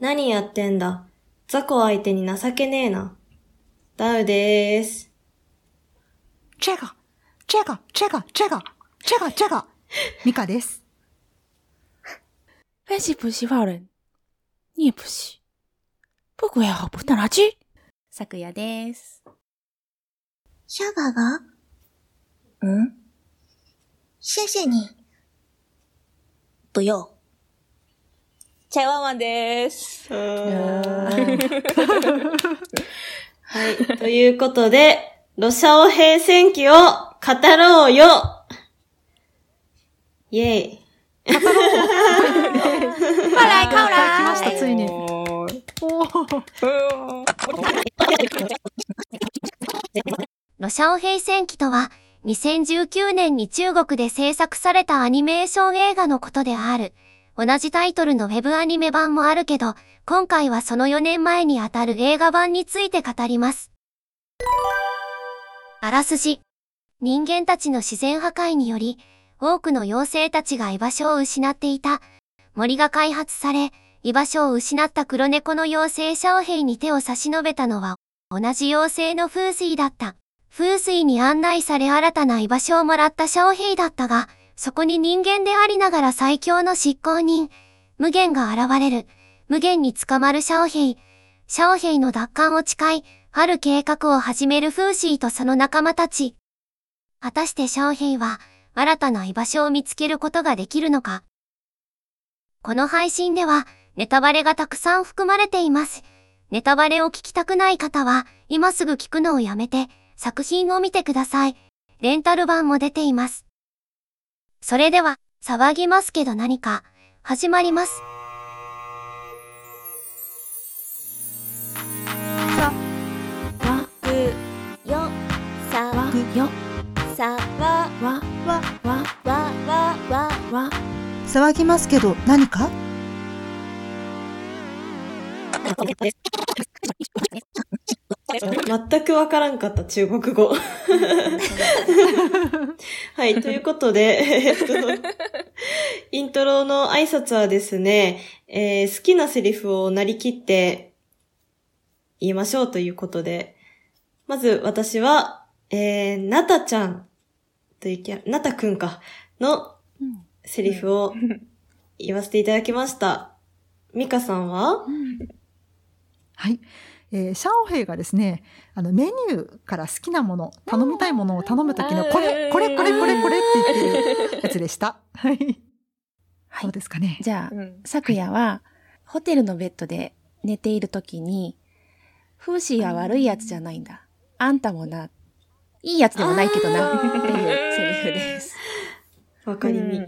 何やってんだ？雑魚相手に情けねえな。ダウでーす。这个、这个、这个、这个、这个、这个。ミカです。分析不是坏人，你也不是。不过要好不到哪去。さくやです。シャガが？嗯，谢谢你。不用。チャイワンワンです。はい。ということで、ロシアオ平戦記を語ろうよイェイ。快来靠来ました、来。ついに。ロシャオ平戦記とは、2019年に中国で制作されたアニメーション映画のことである。同じタイトルのウェブアニメ版もあるけど、今回はその4年前にあたる映画版について語ります。あらすじ。人間たちの自然破壊により、多くの妖精たちが居場所を失っていた。森が開発され、居場所を失った黒猫の妖精シャオヘイに手を差し伸べたのは、同じ妖精のフーシーだった。フーシーに案内され新たな居場所をもらったシャオヘイだったが、そこに人間でありながら最強の執行人、無限が現れる。無限に捕まるシャオヘイ。シャオヘイの奪還を誓い、ある計画を始めるフーシーとその仲間たち。果たしてシャオヘイは、新たな居場所を見つけることができるのかこの配信では、ネタバレがたくさん含まれています。ネタバレを聞きたくない方は、今すぐ聞くのをやめて、作品を見てください。レンタル版も出ています。それでは、騒ぎますけど何か、始まります。よ、さ、わよ。さ、わ、わわ、わわ、わ、わ、わ騒ぎますけど何か？全くわからんかった、中国語。はい、ということで、えっと、イントロの挨拶はですね、えー好きなセリフをなりきって言いましょうということで、まず私は、えー、なたちゃんというキャ、なたくんか、のセリフを言わせていただきました。ミカさんは？はい。えーシャオヘイがですね、あの、メニューから好きなもの、頼みたいものを頼むときの、これ、これ、これ、これ、これって言ってるやつでした。はい。はいどうですかね？じゃあ、うん。さくやは、ホテルのベッドで寝ているときに、フーシーは悪いやつじゃないんだ。あんたもな、いいやつでもないけどな、っていうセリフです。わかりみ。うん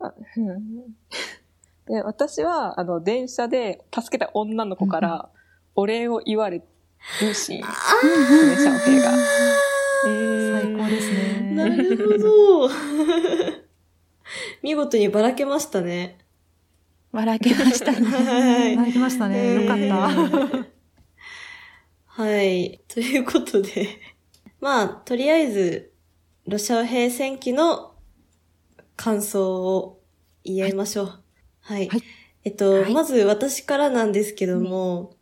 あうんで、私は、あの、電車で助けた女の子からお礼を言われるシーンですね、シャオヘイが。最高ですね。なるほど。見事にばらけましたね。笑けましたね。はい。泣きましたね。よかった。はい。ということで。まあ、とりあえず、ロシア兵戦記の感想を言いましょう。はい。はいえっと、はいまず私からなんですけども、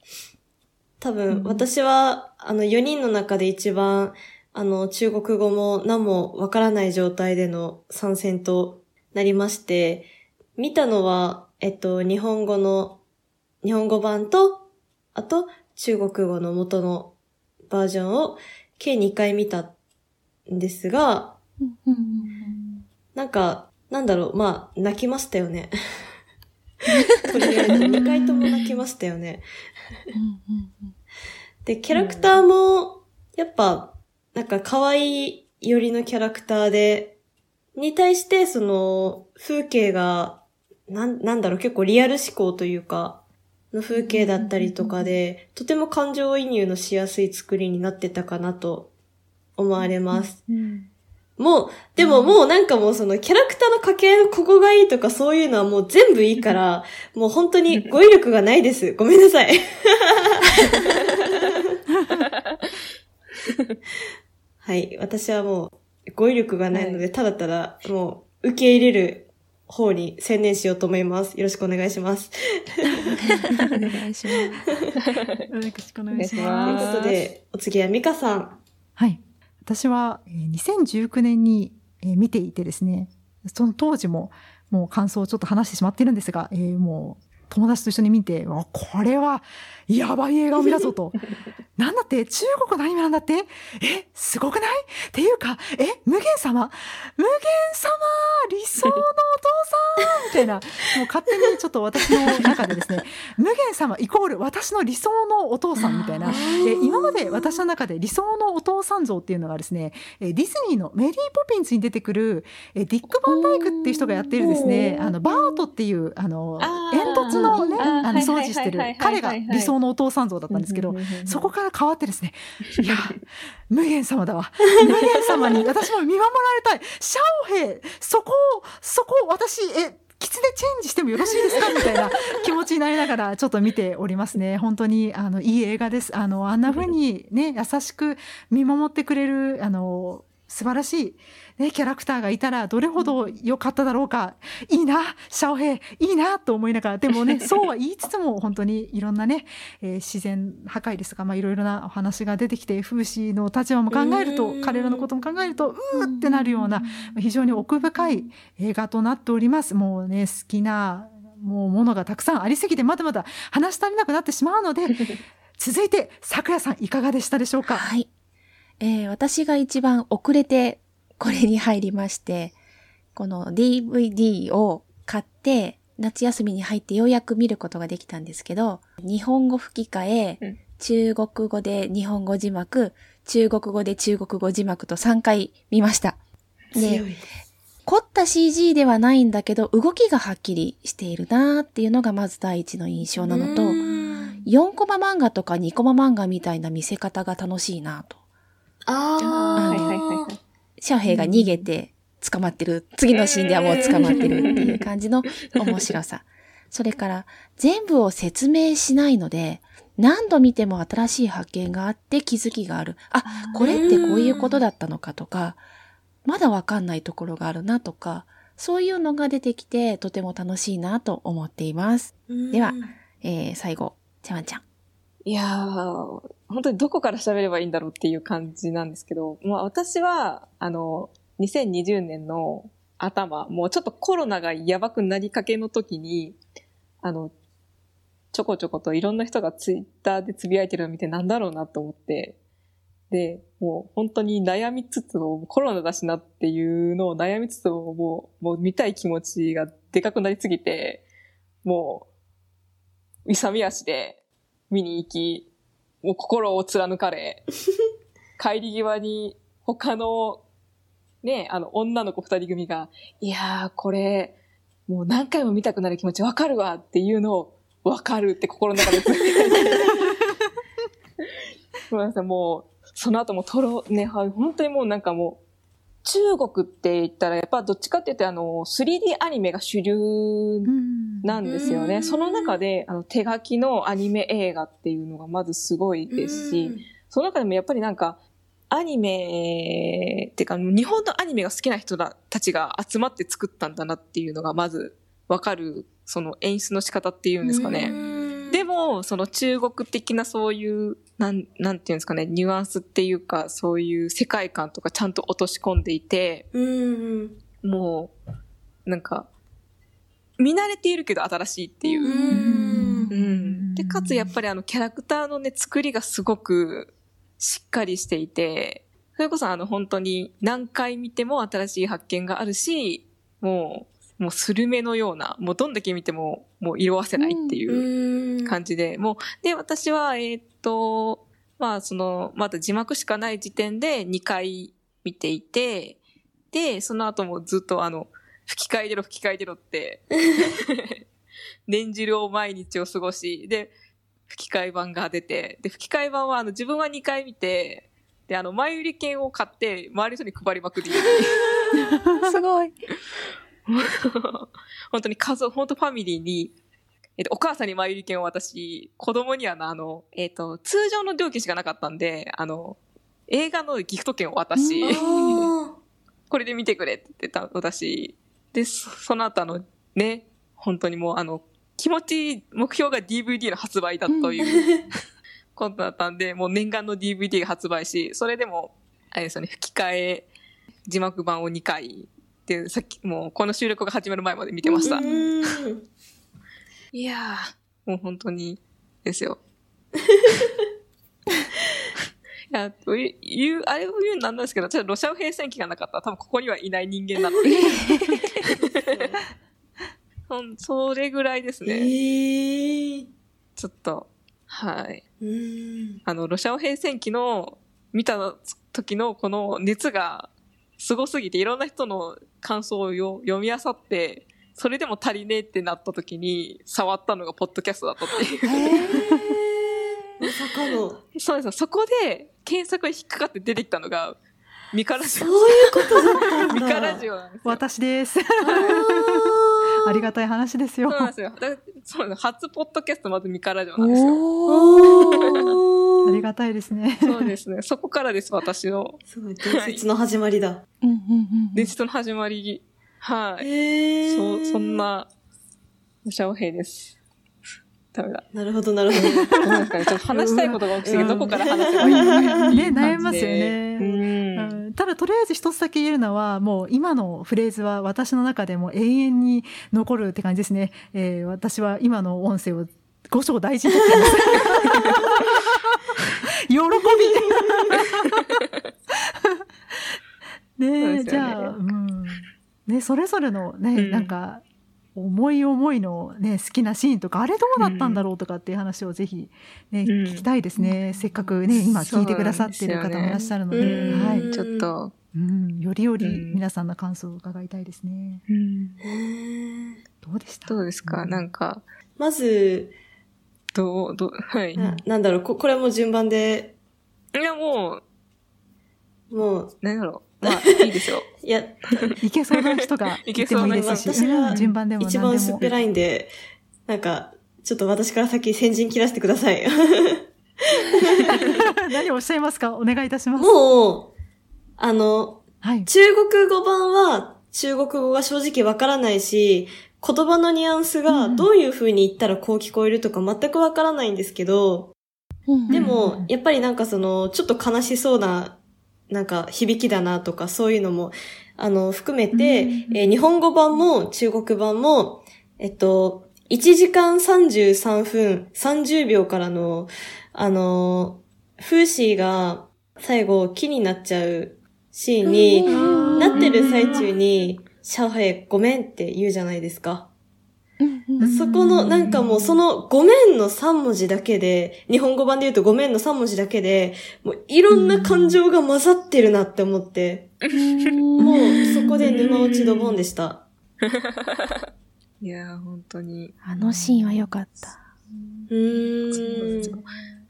多分、私は、あの、4人の中で一番、あの、中国語も何もわからない状態での参戦となりまして、見たのは、えっと、日本語の、日本語版と、あと、中国語の元のバージョンを計2回見たんですが、なんか、なんだろう、まあ、泣きましたよね。とりあえず2回とも泣きましたよね。で、キャラクターも、やっぱ、なんか可愛い寄りのキャラクターで、に対して、その、風景が、なん、なんだろう、結構リアル思考というか、の風景だったりとかで、とても感情移入のしやすい作りになってたかなと思われます。もう、でももうなんかもうそのキャラクターの掛け合いのここがいいとかそういうのはもう全部いいから、もう本当に語彙力がないです。ごめんなさい。はい。私はもう語彙力がないので、ただただもう受け入れる方に専念しようと思います。よろしくお願いします。お願いします。よろしくお願いしますいうことで、お次はミカさん。はい。私は、えー2019年に、えー見ていてですね、その当時ももう感想をちょっと話してしまっているんですが、えーもう友達と一緒に見て、わこれはやばい映画を見たぞと。なんだって？中国のアニメなんだって？え、すごくない？っていうか、え、無限様？無限様理想のお父さん！みたいな、もう勝手にちょっと私の中でですね、無限様イコール私の理想のお父さん！みたいな、え今まで私の中で理想のお父さん像っていうのがですね、えディズニーのメリー・ポピンズに出てくる、えディック・バンダイクっていう人がやってるですね、あの、バートっていう、あの、あ突のね、あの、掃除してる彼が理想のお父さん像だったんですけど、そこから変わってですね、いや、無限様だわ。無限様に私も見守られたい。シャオヘイ、そこを、そこを私、え、キツネチェンジしてもよろしいですか？みたいな 気持ちになりながらちょっと見ておりますね。本当に、あの、いい映画です。あの、あんな風にね、優しく見守ってくれる、あの、素晴らしい、ね、キャラクターがいたらどれほど良かっただろうか。いいな、シャオヘイ、いいなと思いながら、でもね、そうは言いつつも本当にいろんなね、えー自然破壊ですとか、まあ、いろいろなお話が出てきて、風刺の立場も考えるとう、ん彼らのことも考えると、うーってなるような、非常に奥深い映画となっております。もうね、好きな、もうものがたくさんありすぎて、まだまだ話し足りなくなってしまうので、続いて、桜さんいかがでしたでしょうか？はい。えー私が一番遅れてこれに入りまして、この DVD を買って、夏休みに入ってようやく見ることができたんですけど、日本語吹き替え、うん中国語で日本語字幕、中国語で中国語字幕と3回見ました。強い。凝った CG ではないんだけど、動きがはっきりしているなーっていうのがまず第一の印象なのと、うん4コマ漫画とか2コマ漫画みたいな見せ方が楽しいなと。ああ。はいはいはいはい。シャオヘイが逃げて捕まってる。次のシーンではもう捕まってるっていう感じの面白さ。それから、全部を説明しないので、何度見ても新しい発見があって気づきがある。あ、これってこういうことだったのかとか、まだわかんないところがあるなとか、そういうのが出てきてとても楽しいなと思っています。ではえー、最後、ちゃわんちゃん。いやー、本当にどこから喋ればいいんだろうっていう感じなんですけど、まあ私は、あの、2020年の頭、もうちょっとコロナがやばくなりかけの時に、あの、ちょこちょこといろんな人がツイッターでつぶやいてるのを見てなんだろうなと思って、で、もう本当に悩みつつも、コロナだしなっていうのを悩みつつも、もう、もう見たい気持ちがでかくなりすぎて、もう、勇み足で見に行き、もう心を貫かれ、帰り際に他の、ね、あの、女の子二人組が、いやー、これ、もう何回も見たくなる気持ちわかるわっていうのを、わかるって心の中で。ごめんなさい、もう、その後もとろ、ね、はい本当にもうなんかもう、中国って言ったら、やっぱどっちかって言ってあの、3D アニメが主流なんですよね。うんその中で、あの、手書きのアニメ映画っていうのがまずすごいですし、その中でもやっぱりなんか、アニメ、っていうか、日本のアニメが好きな人たちが集まって作ったんだなっていうのがまずわかる、その演出の仕方っていうんですかね。でも、その中国的なそういう、なん、なんていうんですかね、ニュアンスっていうか、そういう世界観とかちゃんと落とし込んでいて、うん。もう、なんか、見慣れているけど新しいっていう。うんうん。で、かつやっぱりあのキャラクターのね、作りがすごくしっかりしていて、それこそあの本当に何回見ても新しい発見があるし、もう、もうスルメのような、もうどんだけ見てももう色褪せないっていううん。感じで、もう、で、私は、えーっと、まあその、まだ字幕しかない時点で2回見ていて、で、その後もずっとあの、吹き替え出ろ吹き替え出ろって、念じるを毎日を過ごし、で、吹き替え版が出て、で、吹き替え版はあの自分は2回見て、で、あの、前売り券を買って、周りの人に配りまくり。すごい。本当に家族、本当ファミリーに、えっと、お母さんに前売り券を渡し、子供にはな、あの、えっと、通常の料金しかなかったんで、あの、映画のギフト券を渡し、あ これで見てくれって言ってた、私、で、そその後あの、ね、本当にもうあの、気持ち、目標が DVD の発売だという、ことだったんで、もう念願の DVD が発売し、それでも、あれですよね、吹き替え、字幕版を2回、で、さっき、もうこの収録が始まる前まで見てました。ういやー、もう本当に、ですよ。いや、というあれを言うのなんですけど、ちょっとロシア語平戦期がなかったら多分ここにはいない人間なので。ほんそれぐらいですえね。ーちょっと、はい。あの、ロシア語平戦期の見た時のこの熱がすごすぎて、いろんな人の感想をよ読み漁って、それでも足りねえってなった時に触ったのがポッドキャストだったっていう。まさかの。そうですよ。そこで検索に引っかかって出てきたのが、ミカラジそうオ。いうことだったんだ。ミカラジオなんですよ。私です。あありがたい話ですよそう。なんですよ。だそう初ポッドキャストまずミカラジオなんですよ。ありがたいですね。そうですね。そこからです、私のすごい、伝説の始まりだ。うんうんうん伝説の始まり。はい。そう、そん。な、ロシア語兵です。ダメだ。なるほど、なるほど。どうですかね。ちょっと話したいことが多くすぎて、うんどこから話せばいいね悩みますよねうん。うんただとりあえず一つだけ言えるのはもう今のフレーズは私の中でも永遠に残るって感じですね、えー私は今の音声を五章大事にとっています喜びねね。じゃあ、うん。ね、それぞれのね、うん。なんか思い思いの、ね、好きなシーンとかあれどうだったんだろうとかっていう話をぜひ、ねうん。聞きたいですね。せっかくね今聞いてくださってる方もいらっしゃるので。うんはい。うん。ちょっと、うん、よりよりうん。皆さんの感想を伺いたいですね。へーどうでした？どうですか？うん。なんか、まず、どう、どう、はい。ななんだろう、ここれも順番で、いや、もう、もう、何だろう。まあ、いいですよ。いや、いけそうな人が いてもいいですし、私がうん順番でも一何でも。番薄っぺらいんで、なんか、ちょっと私から先先陣切らせてください。何をおっしゃいますか？お願いいたします。もう、あの、はい。中国語版は中国語が正直わからないし、言葉のニュアンスがどういう風に言ったらこう聞こえるとか全くわからないんですけど、うん。でうん。も、やっぱりなんかその、ちょっと悲しそうな、なんか響きだなとかそういうのも、あの、含めて、うん。えー日本語版も中国版も、えっと、1時間33分30秒からの、あの、フーシーが最後木になっちゃうシーンに、うん。なってる最中に、シャオヘイごめんって言うじゃないですか。そこの、なんかもうそのごめんの3文字だけで、日本語版で言うとごめんの3文字だけで、もういろんな感情が混ざってるなって思って、もうそこで沼落ちドボンでした。いやー、本当に。あのシーンは良かった。うん。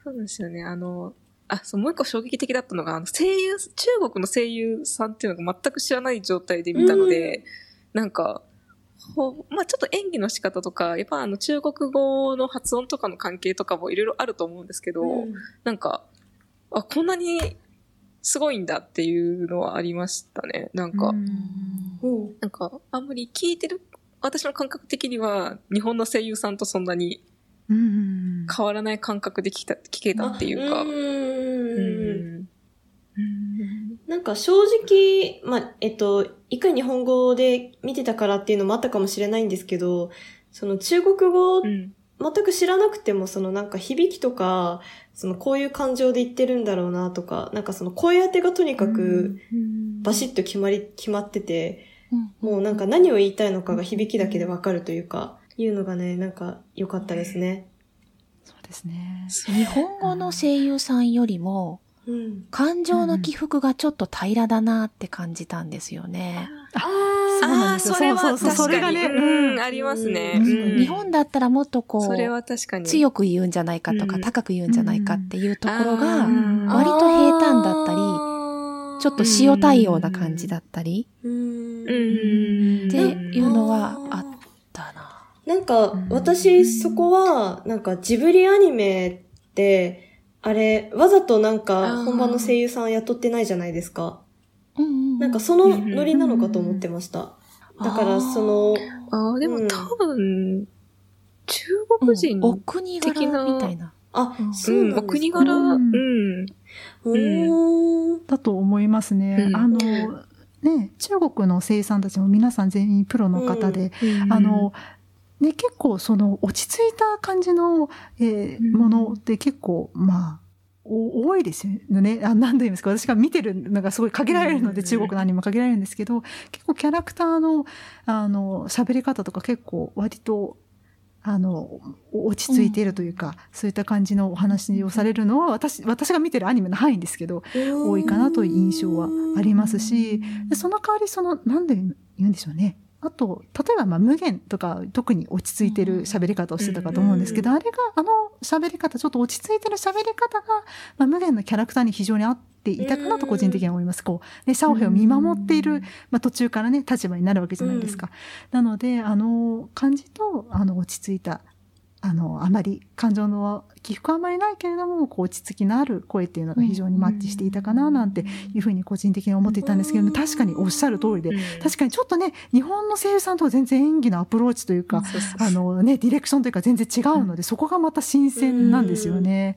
そうですよね。あの、あ、そう、もう一個衝撃的だったのが、あの、声優、中国の声優さんっていうのが全く知らない状態で見たので、なんか、ほまあちょっと演技の仕方とか、やっぱあの中国語の発音とかの関係とかもいろいろあると思うんですけど、なんか、あ、こんなにすごいんだっていうのはありましたね。なんか、うん。なんか、あんまり聞いてる、私の感覚的には、日本の声優さんとそんなにうん変わらない感覚で聞けた聞けたっていうか、なんか正直、まあ、えっと、一回日本語で見てたからっていうのもあったかもしれないんですけど、その中国語うん。全く知らなくても、そのなんか響きとか、そのこういう感情で言ってるんだろうなとか、なんかその声当てがとにかくバシッと決まり、決まってて、もうなんか何を言いたいのかが響きだけでわかるというか、いうのがね、なんか良かったですね。そうですね。日本語の声優さんよりも、うん。感情の起伏がちょっと平らだなって感じたんですよね。そうなんですよあーそれはそうそうそう確かにそれがねうんうんありますね。うんうん日本だったらもっとこそれはう、確かに。強く言うんじゃないかとか、うん高く言うんじゃないかっていうところが、うん割と平坦だったりちょっと塩対応な感じだったりうーん。うんっていうのはあったな。なんか、私、そこは、なんか、ジブリアニメって、あれ、わざとなんあか、ー。本場の声優さん雇ってないじゃないですか。なんか、そのノリなのかと思ってました。だから、その、ああ、でうん。も多分、中国人お国柄みたいな。あそうなんですか？お国柄、ううん。だと思いますね。うん。あの、ね、中国の声優さんたちも皆さん全員プロの方で、あの、ね、結構その落ち着いた感じの、えーうん。ものって結構、まあ、お多いですよね。あ何と言いますか、私が見てるのがすごい限られるので、うん。中国のアニメも限られるんですけど、結構キャラクターの、あの、喋り方とか結構割と、あの、落ち着いているというか、そういった感じのお話をされるのは、私、私が見てるアニメの範囲ですけど、多いかなという印象はありますし、でその代わりその、なんで言うんでしょうね。あと、例えば、まあ、無限とか、特に落ち着いてる喋り方をしてたかと思うんですけど、あれが、あの喋り方、ちょっと落ち着いてる喋り方が、まあ、無限のキャラクターに非常に合っていたかなと個人的には思います。こう、ね、シャオヘイを見守っている、まあ、途中からね、立場になるわけじゃないですか。なので、あの感じと、あの、落ち着いた、あの、あまり、感情の起伏はあまりないけれども、こう、落ち着きのある声っていうのが非常にマッチしていたかな、なんていうふうに個人的に思っていたんですけれども、確かにおっしゃる通りで、確かにちょっとね、日本の声優さんとは全然演技のアプローチというか、あのね、ディレクションというか全然違うので、そこがまた新鮮なんですよね。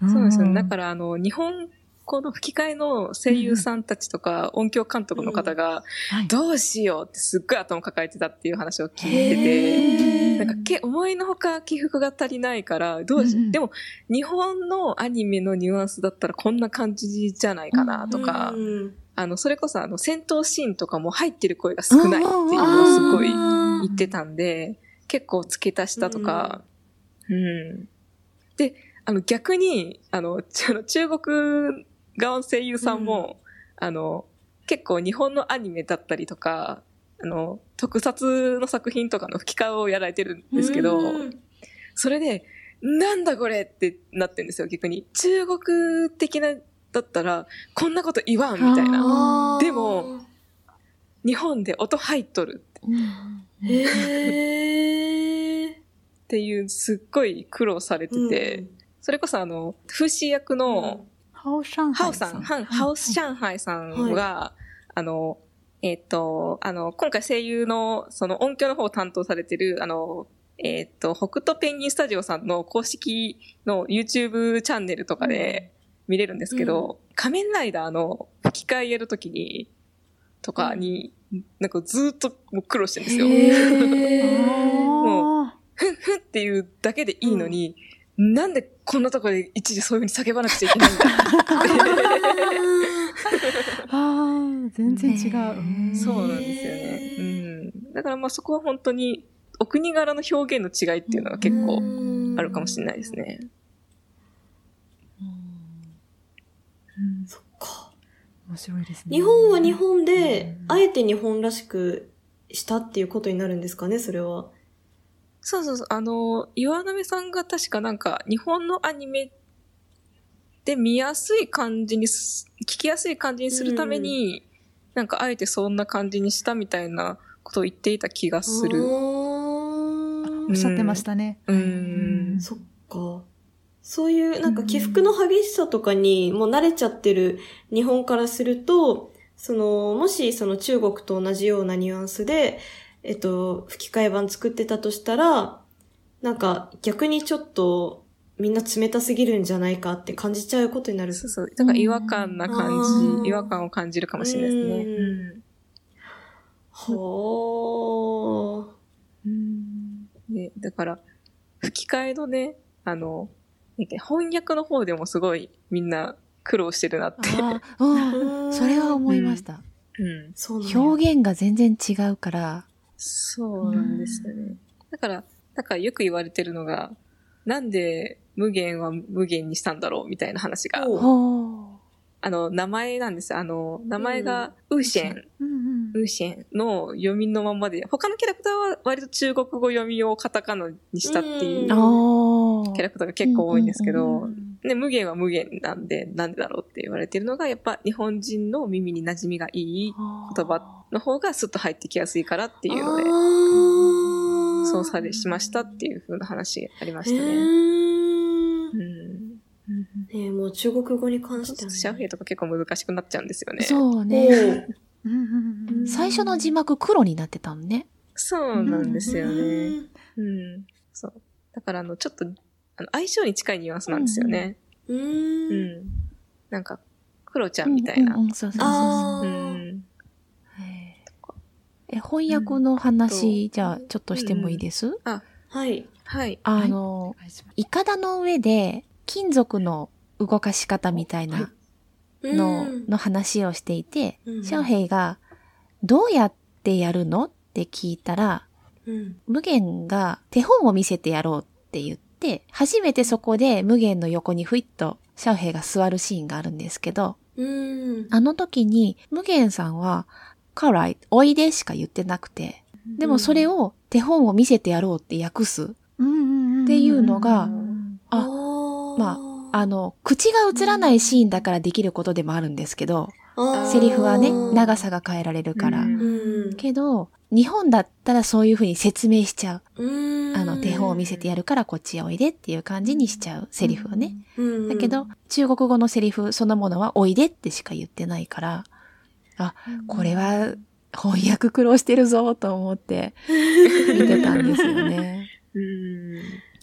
そうですよね。だら、から、あの、日本語の吹き替えの声優さんたちとか、音響監督の方が、はい。どうしようってすっごい頭抱えてたっていう話を聞いてて、へなんかけ思いのほか起伏が足りないから、どうし、うんうん。でも、日本のアニメのニュアンスだったらこんな感じじゃないかなとか、うんあの、それこそあの、戦闘シーンとかも入ってる声が少ないっていうのをすごい言ってたんで、結構付け足したとか、うん。で、あの、逆に、あの、ちあの中国側の声優さんも、あの、結構日本のアニメだったりとか、あの、特撮の作品とかの吹き替えをやられてるんですけど、うん。それで、なんだこれってなってるんですよ、逆に。中国的な、だったら、こんなこと言わんみたいな。でも、日本で音入っとる へー。っていう、すっごい苦労されてて、それこそあの、風刺役の、ハオ上海さん、ハンハオ上海さんが、あの、えっ、と、あの、今回声優の、その音響の方を担当されてる、あの、えっ、と、北斗ペンギンスタジオさんの公式の YouTube チャンネルとかで見れるんですけど、仮面ライダーの吹き替えやるときに、とかに、なんかずーっともう苦労してるんですよ。へー。あふんふんっていうだけでいいのに、なんでこんなところで一時そういう風に叫ばなくちゃいけないんだ？ー あー、全然違う。ねそうなんですよね。うん。だからまあそこは本当にお国柄の表現の違いっていうのが結構あるかもしれないですね。うんそっか。面白いですね。日本は日本で、あえて日本らしくしたっていうことになるんですかね、それは。そうそうそう。あの、岩波さんが確かなんか日本のアニメで見やすい感じにす、聞きやすい感じにするために、なんかあえてそんな感じにしたみたいなことを言っていた気がする。おっしゃってましたね。ううんん。そっか。そういうなんか起伏の激しさとかにもう慣れちゃってる日本からすると、その、もしその中国と同じようなニュアンスで、えっと、吹き替え版作ってたとしたら、なんか逆にちょっとみんな冷たすぎるんじゃないかって感じちゃうことになる。そうそう。だから違和感な感うんじ、違和感を感じるかもしれないですね。うんはあ。で、だから、吹き替えのね、あの、なんか翻訳の方でもすごいみんな苦労してるなって。あーうんそれは思いました。うん。そうなんだ表現が全然違うから。そうなんですよね。だから、だからよく言われてるのが、なんで無限は無限にしたんだろうみたいな話が、あ。の、名前なんですよ。あの、名前がウーシェン、ウーシェンの読みのままで、他のキャラクターは割と中国語読みをカタカナにしたっていうキャラクターが結構多いんですけうどん、ね、無限は無限なんで、なんでだろうって言われてるのが、やっぱ日本人の耳に馴染みがいい言葉の方がスッと入ってきやすいからっていうので、あーそうされしましたっていう風な話ありまへしたね。ーうん。ねえもう中国語に関してはね。シャーフェイとか結構難しくなっちゃうんですよね。そうおね。ううんうんうん最初の字幕黒になってたのね。そうなんですよね。うんうん。そう。だから、あの、ちょっと、あの、相性に近いニュアンスなんですよね。ううん。ん。なんか、クロちゃんみたいな。うんうんうんそうそうそうあーうえ、翻訳の話、じゃあ、ちょっとしてもいいです、はい。はい。あのお、願いいかだの上で、金属の動かし方みたいなの、うんの話をしていて、うんシャオヘイが、どうやってやるの？って聞いたら、うん。無限が手本を見せてやろうって言って、初めてそこで無限の横にふいっとシャオヘイが座るシーンがあるんですけど、うん。あの時に無限さんは、カライ、おいでしか言ってなくて、でもそれを手本を見せてやろうって訳す。っていうのがああまあの、口が映らないシーンだからできることでもあるんですけど、セリフはね、長さが変えられるから。けど、日本だったらそういうふうに説明しちゃう。の、手本を見せてやるからこっちへおいでっていう感じにしちゃうセリフをね。うん。だけど、中国語のセリフそのものはおいでってしか言ってないから、あ、これは翻訳苦労してるぞと思って見てたんですよね。うん。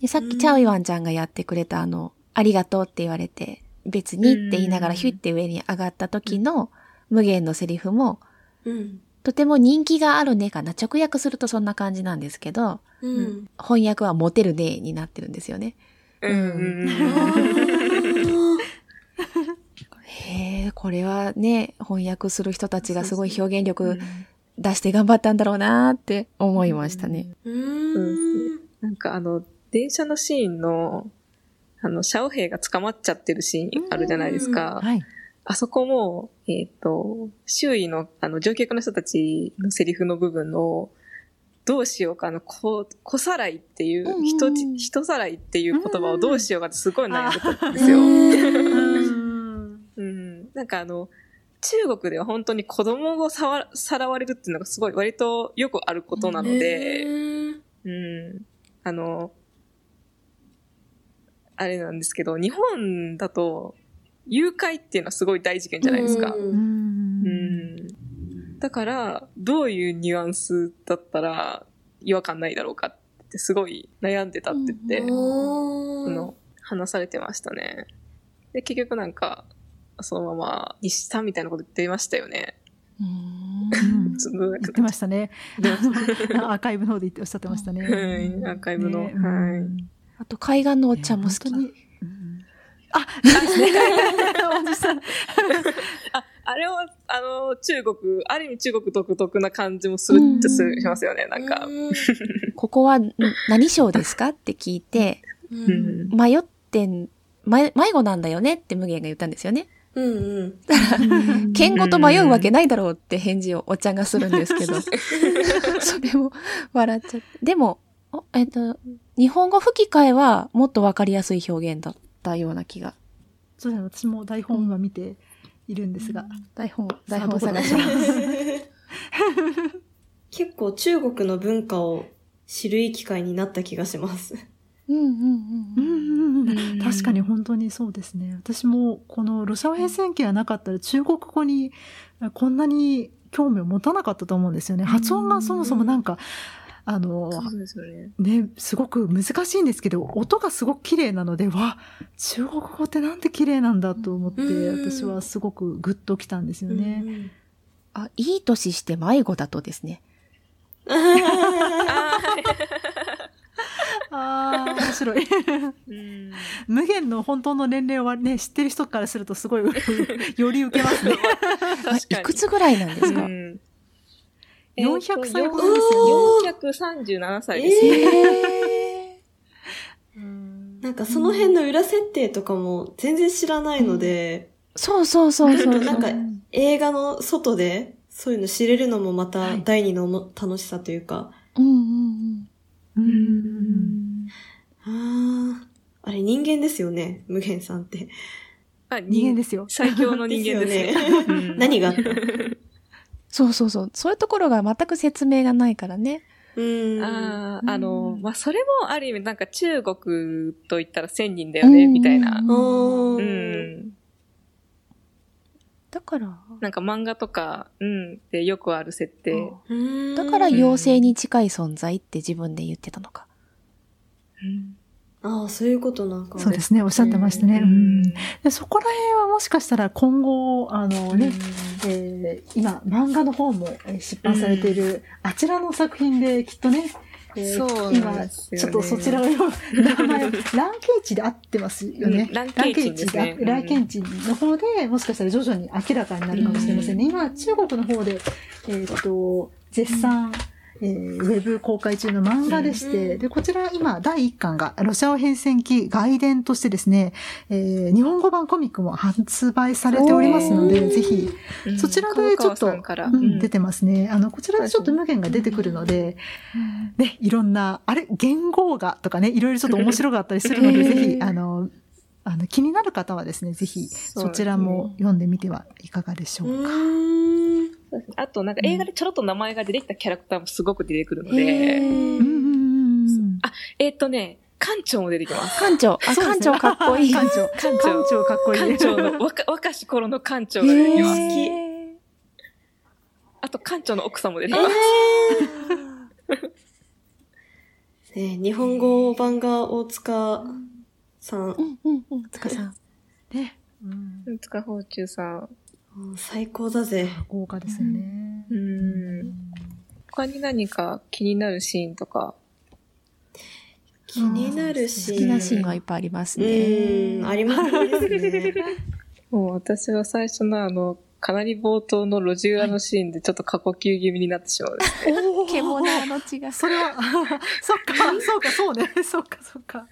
でさっきチャオイワンちゃんがやってくれたあの、ありがとうって言われて、別にって言いながらヒュッて上に上がった時の無限のセリフも、うん。とても人気があるねかな。直訳するとそんな感じなんですけど、うん。翻訳はモテるねになってるんですよね。うん。へえ、これはね、翻訳する人たちがすごい表現力出して頑張ったんだろうなって思いましたね。うん。なんかあの、電車のシーンの、あの、シャオヘイが捕まっちゃってるシーンあるじゃないですか。はい。あそこも、えっ、と、周囲の、あの、乗客の人たちのセリフの部分の、どうしようか、あの、こ、小さらいっていうんうんう、人ち、人さらいっていう言葉をどうしようかってすごい悩んでたんですよ。うん うん。なんかあの、中国では本当に子供をさわさらわれるっていうのがすごい割とよくあることなので、うんうん。あの、あれなんですけど、日本だと、誘拐っていうのはすごい大事件じゃないですか。ううん。だから、どういうニュアンスだったら違和感ないだろうかってすごい悩んでたって言って、その、話されてましたね。で、結局なんか、そのまま、西さんみたいなこと言ってましたよね。ちょっと言ってましたね。アーカイブの方で言っておっしゃってましたね。はいアーカイブのねはいうんあと、海岸のおっちゃんも好き。本当にうですね。あ、あれは、あの、中国、ある意味中国独特な感じもするってするしますよね、なんか。う んここはん何章ですかって聞いて。迷ってん、迷迷子なんだよねって無限が言ったんですよね。うんうん。剣語と迷うわけないだろうって返事をおっちゃんがするんですけど、それも笑っちゃって。でも、おえっと、日本語吹き替えはもっとわかりやすい表現だったような気が。そうですね。私も台本今見ているんですが。台本、さ台あどこだ本探します。結構中国の文化を知るいい機会になった気がします。うんうんううんん。うんうんうん確かに本当にそうですね。私もこのロシア編戦記がなかったら中国語にこんなに興味を持たなかったと思うんですよね。発音がそもそもなんか、あの、ね。ね、すごく難しいんですけど、音がすごく綺麗なので、わ、中国語ってなんて綺麗なんだと思って、うん私はすごくグッときたんですよね。うんあ、いい年して迷子だとですね。あああ、面白い。無限の本当の年齢はね、知ってる人からするとすごい、より受けますね。いくつぐらいなんですか、うん400歳ほどですよね437歳ですね。え なんかその辺の裏設定とかも全然知らないので、ー、そうそうそうそう。なんか映画の外でそういうの知れるのもまたはい第二のも楽しさというか、うんうんうんうん。ああ、あれ人間ですよね、無限さんって。あ人間ですよ。最強の人間ですね。ですよねうん何があった？そうそうそう。そういうところが全く説明がないからね。うん。ああ、あの、まあ、それもある意味なんか中国と言ったら千人だよね、みたいな。うん。だから、なんか漫画とか、うん、でよくある設定。だから妖精に近い存在って自分で言ってたのか。ああ、そういうことなんか。そうですね、おっしゃってましたね。ううん。んでそこら辺はもしかしたら今後、あのね、えー今、漫画の方もえー出版されている、あちらの作品できっとね、えーそうね。今、ちょっとそちらの 名前を、ランケイチで合ってますよね。うんランケイチンですね。ランケイチでランケイチの方で、もしかしたら徐々に明らかになるかもしれませんね。今、中国の方で、えっ、と、絶賛、えーウェブ公開中の漫画でして、うんで、こちら今、第1巻が、ロシア語変遷記外伝としてですね、えー日本語版コミックも発売されておりますので、ぜひ、うん。そちらでちょっと、うん出てますね。あの、こちらでちょっと無限が出てくるので、ね、いろんな、あれ、言語がとかね、いろいろちょっと面白かったりするので、う んぜひ、あの、あの、気になる方はですね、ぜひ、そちらも読んでみてはいかがでしょううか。ーん。そうですねあと、なんか映画でちょろっと名前が出てきたキャラクターもすごく出てくるのへで、うんうんーうんうん。あえーっとね、館長も出てきます。館長。あ、館長かっこいい。館長。館館長かっこいい。館長の若 若し頃の館長が出てきます。へあと館長の奥さんも出てきます。ね日本語版が大塚さんー。うんうんうん。つかさん。ね。うん塚宝中さん。うん最高だぜ。豪華ですよね。うん。他に何か気になるシーンとか？気になるし。好きなシーンはいっぱいありますうね。ーん、ありますね。もう私は最初のあの、かなり冒頭の路地裏のシーンでちょっと過呼吸気味になってしまうです。獣の血が。それは、そっか、そうか、そうね。そっか、そっか。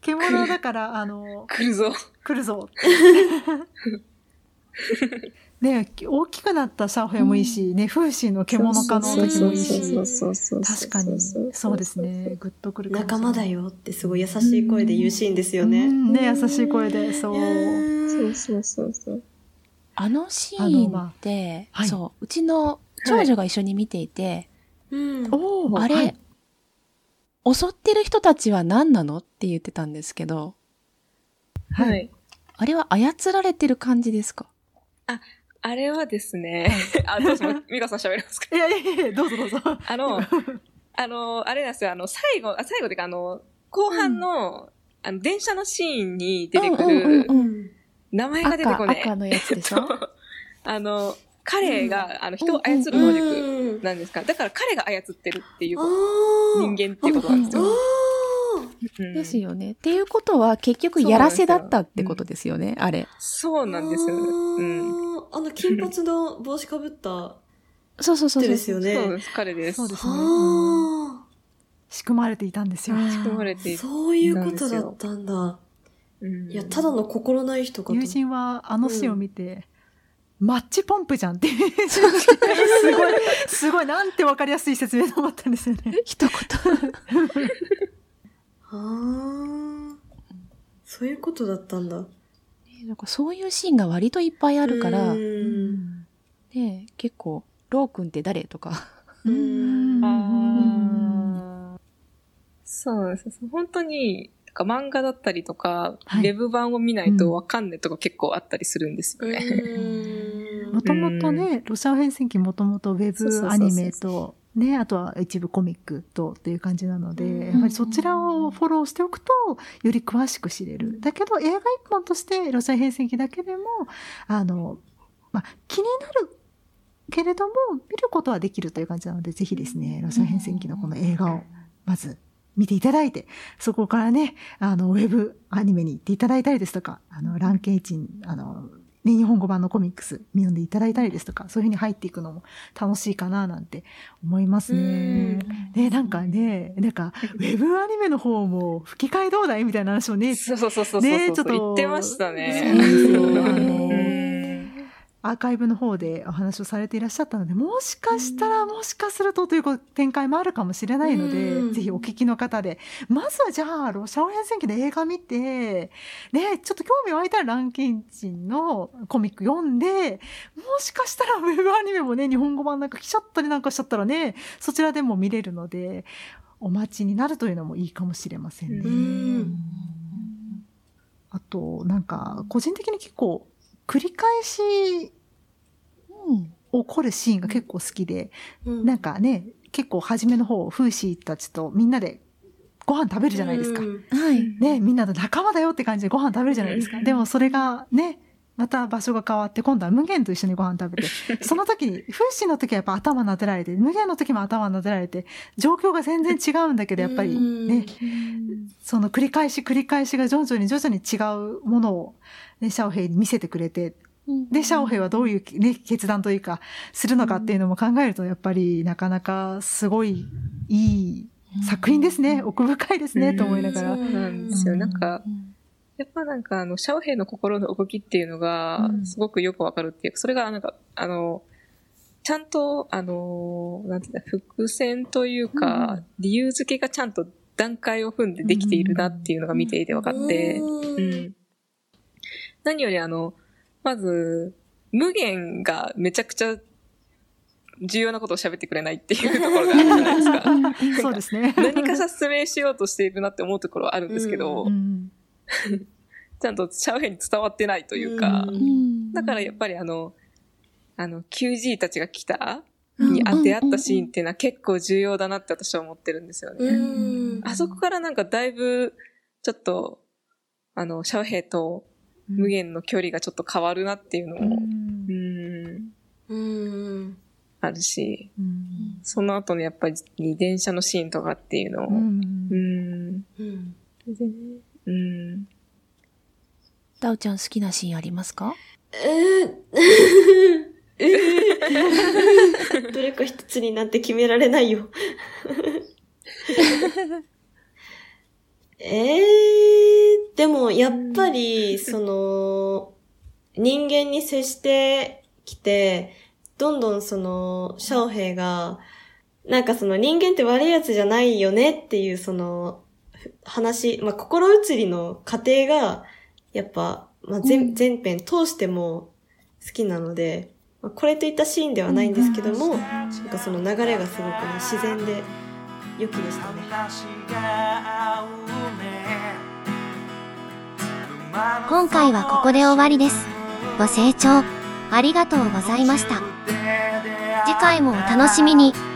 獣だから、あの、来るぞ。来るぞ。ね大きくなったシャオヘイもいいし、ね、風神の獣化の時もいいし、そうそう確かに、そうです。ね、グッとくる仲間だよってすごい優しい声で言うシーンですよね。うんね、優しい声で、そう。そうそうそうそう。あのシーンまって、はいそう、うちの長女が一緒に見ていて、うん。おーあれ、はい襲ってる人たちは何なのって言ってたんですけど、はいはい。あれは操られてる感じですか？あれはですね、あ、どうぞ、ミカさん喋りますか？いやいやいや、どうぞどうぞ。あの、あの、あれなんですよ、あの、最後、あ最後っていうか、あの、後半の、あの、電車のシーンに出てくうんうんる、うんうん。名前が出て赤、こない。赤のやつでしょ？あの、彼が、あの、人を操る能力うん。なんですか？だから彼が操ってるっていうあ人間っていうことなんですあ。よ。ですよね。っていうことは結局やらせだったってことですよね、あれ。そうなんですよ。うん。あ。あの金髪の帽子かぶったそうそうそうですよね。そうです、彼です。そうですね。は仕組まれていたんですよ。仕組まれていあ。そういうことだったんだ。うんいや、ただの心ない人かと。友人はあのシーンを見て、マッチポンプじゃんって。すごい、すごい、なんてわかりやすい説明だったんですよね。一言。ああ。そういうことだったんだ。なんかそういうシーンが割といっぱいあるから、うん。ね結構、ロー君って誰とか。うん。あーそうですよ。本当に、なんか漫画だったりとか、はい。ウェブ版を見ないとわかんないとか結構あったりするんですよね。うん。もともとね、ロシア変遷記もともとウェそうそうそうそうブアニメと、ね、あとは一部コミックとっていう感じなので、うんやっぱりそちらをフォローしておくと、より詳しく知れる。だけど映画一本としてロシア変遷記だけでも、あの、まあ、気になるけれども、見ることはできるという感じなので、ぜひですね、ロシア変遷記のこの映画をまず見ていただいて、そこからね、あの、ウェブアニメに行っていただいたりですとか、あの、ランケイチン、あの、ね、日本語版のコミックス読んでいただいたりですとか、そういうふうに入っていくのも楽しいかななんて思いますね。ね、なんかね、なんか、ウェブアニメの方も吹き替えどうだいみたいな話をね、そうそうそうそうそう、ねちょっと言ってましたそうね。なんですよアーカイブの方でお話をされていらっしゃったので、もしかしたら、もしかするとという展開もあるかもしれないので、うん。ぜひお聞きの方で、まずはじゃあ、ロシアオ変遷記で映画見て、ね、ちょっと興味湧いたらランキンチンのコミック読んで、もしかしたらウェブアニメもね、日本語版なんか来ちゃったりなんかしちゃったらね、そちらでも見れるので、お待ちになるというのもいいかもしれませんね。うん。あと、なんか、個人的に結構繰り返しうん。起こるシーンが結構好きで、うんなんかね、結構初めの方、フーシーたちとみんなでご飯食べるじゃないですか。うんはい。ね、みんなで仲間だよって感じでご飯食べるじゃないですか。うんでもそれがね、また場所が変わって、今度は無限と一緒にご飯食べて、その時に、フーシーの時はやっぱ頭撫でられて、無限の時も頭撫でられて、状況が全然違うんだけど、やっぱりうんね、その繰り返し繰り返しが徐々に徐々に違うものを、ね、シャオヘイに見せてくれて、で、シャオヘイはどういう、ね、決断というか、するのかっていうのも考えると、やっぱりなかなかすごいいい作品ですね。奥深いですね、と思いながら。そうなんですよ。うんなんか、うんやっぱなんかあの、シャオヘイの心の動きっていうのがう、んすごくよくわかるっていうか、それがなんか、あの、ちゃんと、あの、なんていうんだ、伏線というか、うん理由付けがちゃんと段階を踏んでできているなっていうのが見ていて分かって、うんうん。何よりあの、まず、無限がめちゃくちゃ重要なことを喋ってくれないっていうところがあるじゃないですか。そうですね。何か説明しようとしているなって思うところはあるんですけど、うんちゃんとシャオヘイに伝わってないというか、だからやっぱりあの、あの、QG たちが来たうん。にあ出会ったシーンっていうのは結構重要だなって私は思ってるんですよね。うん。あそこからなんかだいぶ、ちょっと、あの、シャオヘイと無限の距離がちょっと変わるなっていうのうも、んうん、うんあるし、うん。その後のやっぱり電車のシーンとかっていうのを、うん。うん、うん、ダウちゃん好きなシーンありますか？えーえー どれか一つになって決められないよ。えー、でもやっぱり、その、人間に接してきて、どんどんその、シャオヘイが、なんかその人間って悪いやつじゃないよねっていうその、話、まあ、心移りの過程が、やっぱ、まあ、全、全編通しても好きなので、まあ、これといったシーンではないんですけども、なんかその流れがすごくね、自然で良きでしたね。今回はここで終わりです。ご清聴ありがとうございました。次回もお楽しみに。